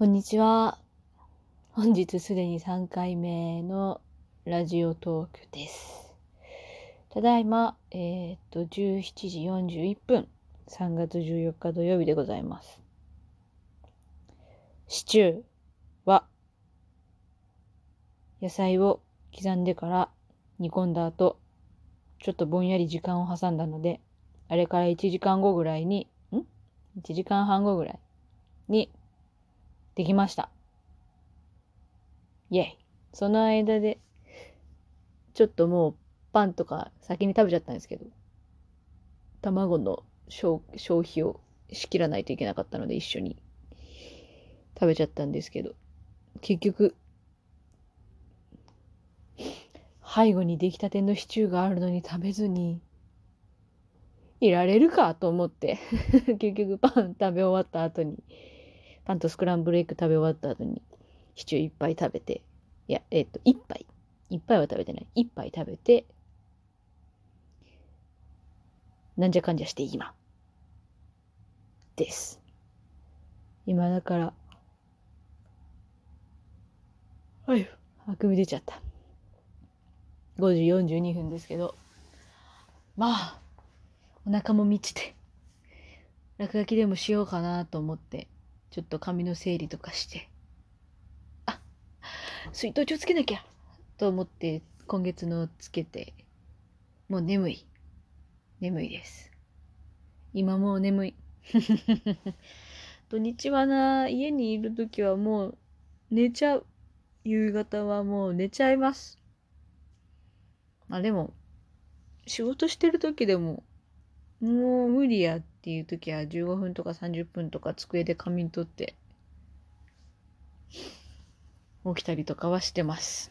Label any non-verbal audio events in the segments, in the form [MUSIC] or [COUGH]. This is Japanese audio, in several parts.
こんにちは。本日すでに3回目のラジオトークです。ただいま、えーっと、17時41分、3月14日土曜日でございます。シチューは、野菜を刻んでから煮込んだ後、ちょっとぼんやり時間を挟んだので、あれから1時間後ぐらいに、ん ?1 時間半後ぐらいにできました。イェイ。その間で、ちょっともうパンとか先に食べちゃったんですけど、卵の消消費をしきらないといけなかったので一緒に食べちゃったんですけど、結局、背後に出来たてのシチューがあるのに食べずにいられるかと思って [LAUGHS] 結局パン食べ終わった後にパンとスクランブルエッグ食べ終わった後にシチュー一杯食べていやえっ、と一杯。一杯は食べてない。一杯食べてなんじゃかんじゃして今。です。今だからはい。あくび出ちゃった。5時42分ですけどまあお腹も満ちて落書きでもしようかなと思ってちょっと髪の整理とかして。あ水筒帳つけなきゃ。と思って今月のつけて。もう眠い。眠いです。今もう眠い。[LAUGHS] 土日はな家にいる時はもう寝ちゃう。夕方はもう寝ちゃいます。まあでも仕事してる時でももう無理やっっていう時は15分とか30分とか机で仮眠取って起きたりとかはしてます。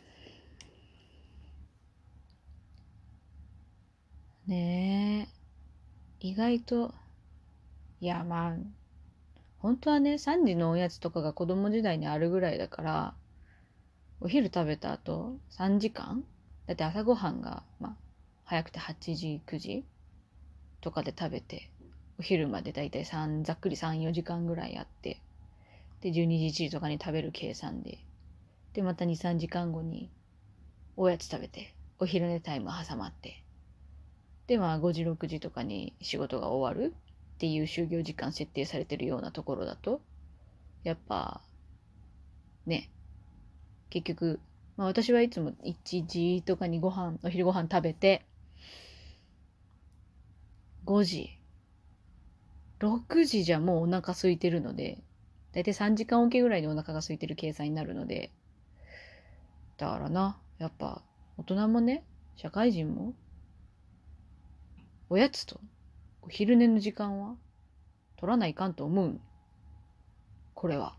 ねえ。意外と、いやまあ、本当はね、3時のおやつとかが子供時代にあるぐらいだから、お昼食べた後3時間だって朝ごはんが、まあ、早くて8時、9時とかで食べて、お昼までだいたい3、ざっくり3、4時間ぐらいあって、で、12時、1時とかに食べる計算で、で、また2、3時間後におやつ食べて、お昼寝タイム挟まって、で、まあ5時、6時とかに仕事が終わるっていう就業時間設定されてるようなところだと、やっぱ、ね、結局、まあ私はいつも1時とかにご飯、お昼ご飯食べて、5時、6時じゃもうお腹空いてるので、だいたい3時間おきぐらいにお腹が空いてる計算になるので、だからな、やっぱ大人もね、社会人も、おやつとお昼寝の時間は取らないかんと思うん。これは。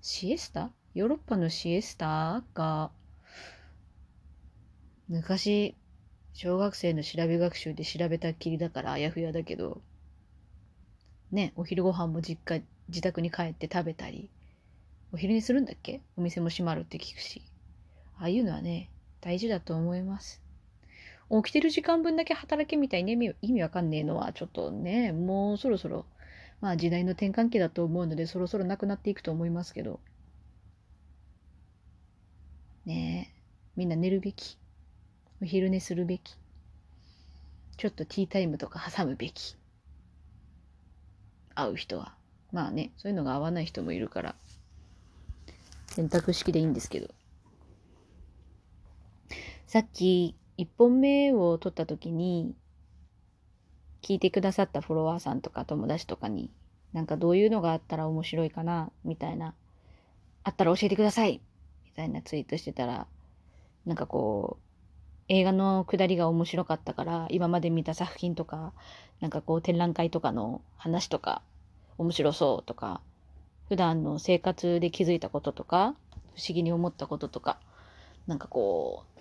シエスタ？ヨーロッパのシエスタが、昔、小学生の調べ学習で調べたっきりだからあやふやだけど、ね、お昼ご飯も実家、自宅に帰って食べたり、お昼にするんだっけ？お店も閉まるって聞くし。ああいうのはね、大事だと思います。起きてる時間分だけ働けみたいに意味意味わかんねえのはちょっとね、もうそろそろ、まあ時代の転換期だと思うので、そろそろなくなっていくと思いますけど。ねえ、みんな寝るべき。お昼寝するべき。ちょっとティータイムとか挟むべき。会う人は。まあね、そういうのが合わない人もいるから、選択式でいいんですけど。さっき、1本目を撮った時に、聞いてくださったフォロワーさんとか友達とかに、なんかどういうのがあったら面白いかな、みたいな、あったら教えてくださいみたいなツイートしてたら、なんかこう、映画のくだりが面白かったから、今まで見た作品とか、なんかこう展覧会とかの話とか、面白そうとか、普段の生活で気づいたこととか、不思議に思ったこととか、なんかこう、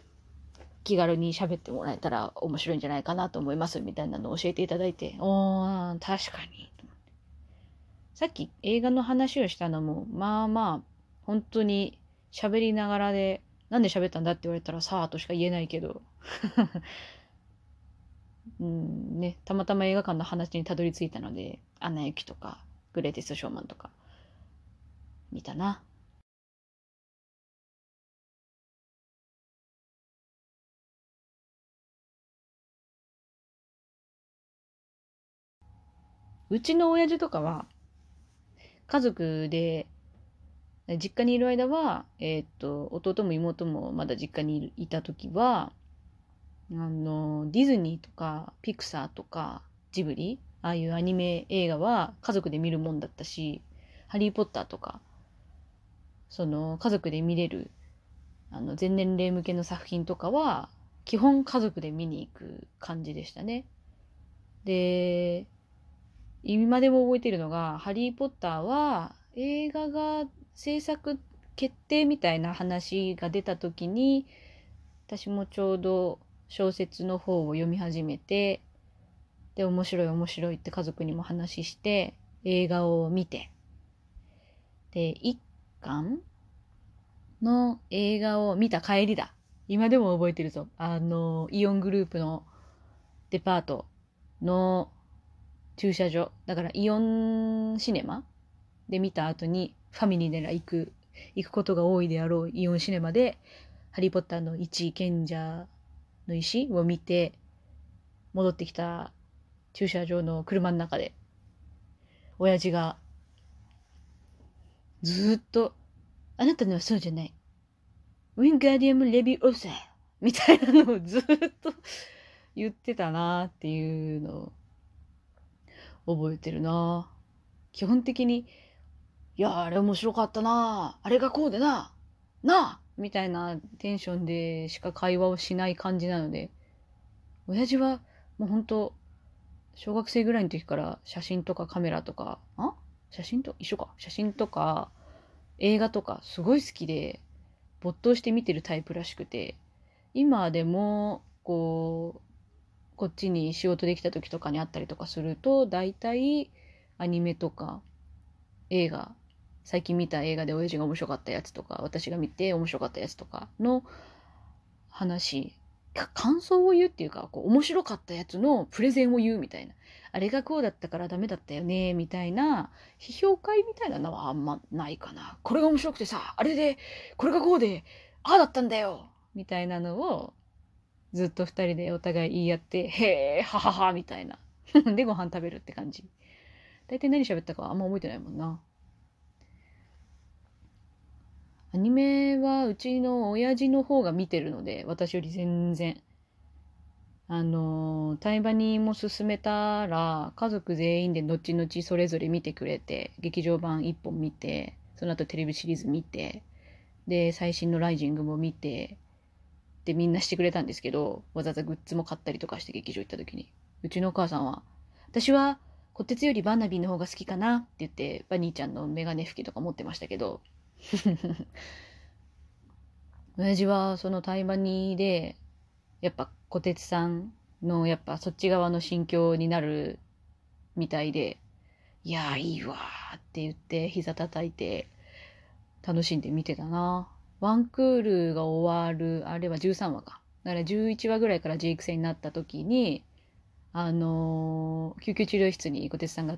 気軽に喋ってもらえたら面白いんじゃないかなと思いますみたいなのを教えていただいて、おー、確かに。さっき映画の話をしたのも、まあまあ、本当に喋りながらで、なんで喋ったんだって言われたらさあとしか言えないけど、[LAUGHS] うんね、たまたま映画館の話にたどり着いたので、アナ雪とか、グレイテストショーマンとか、見たな。うちの親父とかは、家族で、実家にいる間は、えー、っと、弟も妹もまだ実家にいた時は、あの、ディズニーとか、ピクサーとか、ジブリ、ああいうアニメ映画は家族で見るもんだったし、ハリー・ポッターとか、その家族で見れる、あの、全年齢向けの作品とかは、基本家族で見に行く感じでしたね。で、今でも覚えてるのが、ハリー・ポッターは映画が制作決定みたいな話が出た時に、私もちょうど小説の方を読み始めて、で、面白い面白いって家族にも話して、映画を見て、で、一巻の映画を見た帰りだ。今でも覚えてるぞ。あの、イオングループのデパートの駐車場。だからイオンシネマで見た後にファミリーで行く、行くことが多いであろうイオンシネマで、ハリーポッターの一賢者の石を見て、戻ってきた駐車場の車の中で、親父が、ずっと、あなたのはそうじゃない。ウィンガーディアム・レビオーサーみたいなのをずっと言ってたなっていうのを覚えてるな基本的に、いや、あれ面白かったな。あれがこうでな。な。あみたいなテンションでしか会話をしない感じなので、親父はもう本当小学生ぐらいの時から写真とかカメラとか、あ？写真と？一緒か。写真とか映画とかすごい好きで没頭して見てるタイプらしくて、今でもこう、こっちに仕事できた時とかにあったりとかすると、大体アニメとか映画、最近見た映画で親父が面白かったやつとか、私が見て面白かったやつとかの話感想を言うっていうか、こう、面白かったやつのプレゼンを言うみたいな。あれがこうだったからダメだったよね、みたいな、批評会みたいなのはあんまないかな。これが面白くてさ、あれで、これがこうで、ああだったんだよみたいなのを、ずっと二人でお互い言い合って、へえ、ははは、みたいな。[LAUGHS] で、ご飯食べるって感じ。大体何喋ったかあんま覚えてないもんな。アニメはうちの親父の方が見てるので、私より全然。あの、タイバニーも勧めたら、家族全員で後々それぞれ見てくれて、劇場版一本見て、その後テレビシリーズ見て、で、最新のライジングも見て、で、みんなしてくれたんですけど、わざわざグッズも買ったりとかして劇場行った時に。うちのお母さんは、私は、こてつよりバーナビーの方が好きかなって言って、バニーちゃんのメガネ拭きとか持ってましたけど、[LAUGHS] 親父はその対馬にで、やっぱ小鉄さんのやっぱそっち側の心境になるみたいで、いやいいわって言って膝叩いて楽しんで見てたな。ワンクールが終わる、あれは13話か。だから11話ぐらいからジェイク戦になった時に、あのー、救急治療室に小鉄さんが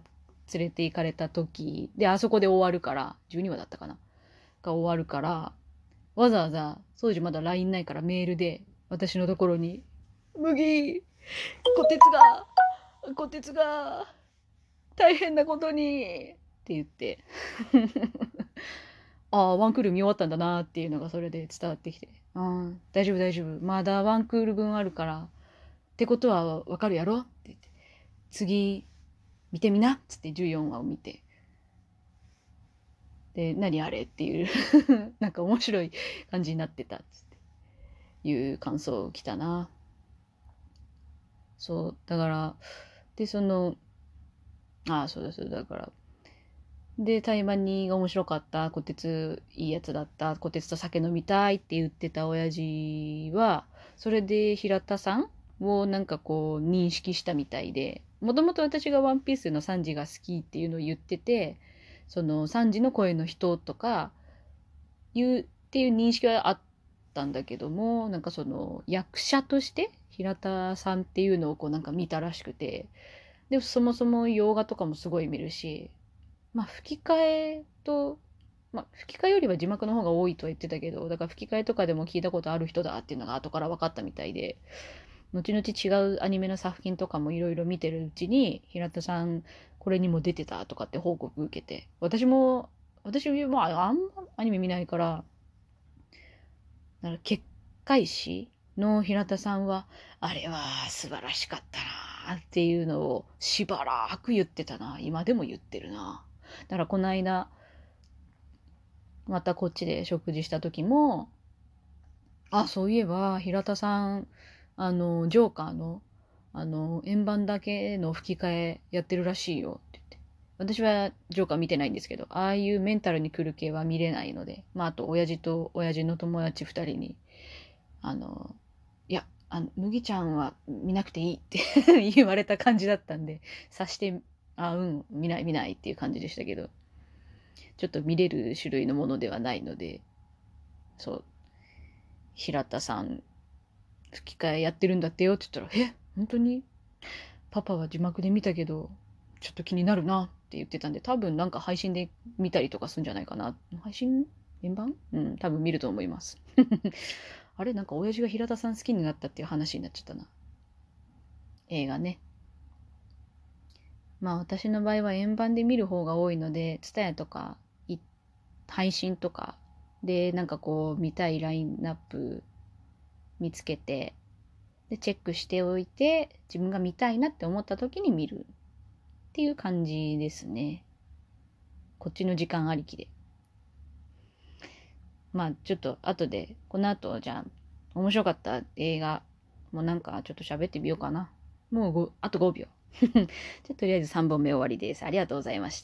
連れて行かれた時で、あそこで終わるから、12話だったかな。が終わるから、わざわざ、当時まだ LINE ないからメールで、私のところに、麦、こてつが、こてつが、大変なことに、って言って、[LAUGHS] ああ、ワンクール見終わったんだなっていうのがそれで伝わってきて、うん、大丈夫大丈夫。まだワンクール分あるから、ってことはわかるやろ？って言って、次、見てみな？っつって14話を見て、で、何あれ？っていう [LAUGHS] なんか面白い感じになってたって。いう感想を来たな。そう、だから、で、その、ああ、そうだそうだ、から、で、台湾にが面白かった、こてついいやつだった、こてつと酒飲みたいって言ってた親父は、それで平田さんをなんかこう認識したみたいで、もともと私がワンピースのサンジが好きっていうのを言ってて、その3時の声の人とかいうっていう認識はあったんだけどもなんかその役者として平田さんっていうのをこうなんか見たらしくてでそもそも洋画とかもすごい見るしまあ吹き替えとまあ、吹き替えよりは字幕の方が多いとは言ってたけど、だから吹き替えとかでも聞いたことある人だっていうのが後から分かったみたいで、後々違うアニメの作品とかもいろいろ見てるうちに、平田さん、これにも出てたとかって報告受けて、私も、私もあんまアニメ見ないから、だから結界師の平田さんは、あれは素晴らしかったなっていうのをしばらく言ってたな。今でも言ってるな。だからこの間、またこっちで食事した時も、あ、そういえば、平田さん、あの、ジョーカーの、あの、円盤だけの吹き替えやってるらしいよって言って。私はジョーカー見てないんですけど、ああいうメンタルに来る系は見れないので、まあ、あと、親父と親父の友達二人に、あの、いや、あの、麦ちゃんは見なくていいって [LAUGHS] 言われた感じだったんで、察して、あ、うん、見ない見ないっていう感じでしたけど。ちょっと見れる種類のものではないので、そう、平田さん、吹き替えやってるんだってよって言ったら、え、本当に？パパは字幕で見たけど、ちょっと気になるなって言ってたんで、多分なんか配信で見たりとかするんじゃないかな。配信？円盤？うん、多分見ると思います。[LAUGHS] あれなんか親父が平田さん好きになったっていう話になっちゃったな。映画ね。まあ私の場合は円盤で見る方が多いので、TSUTAYA とか配信とかでなんかこう見たいラインナップ見つけてでチェックしておいて自分が見たいなって思った時に見るっていう感じですね。こっちの時間ありきで。まあちょっと後でこの後じゃあ面白かった映画もうなんかちょっと喋ってみようかな。もうあと5秒。[LAUGHS] じゃとりあえず3本目終わりです。ありがとうございました。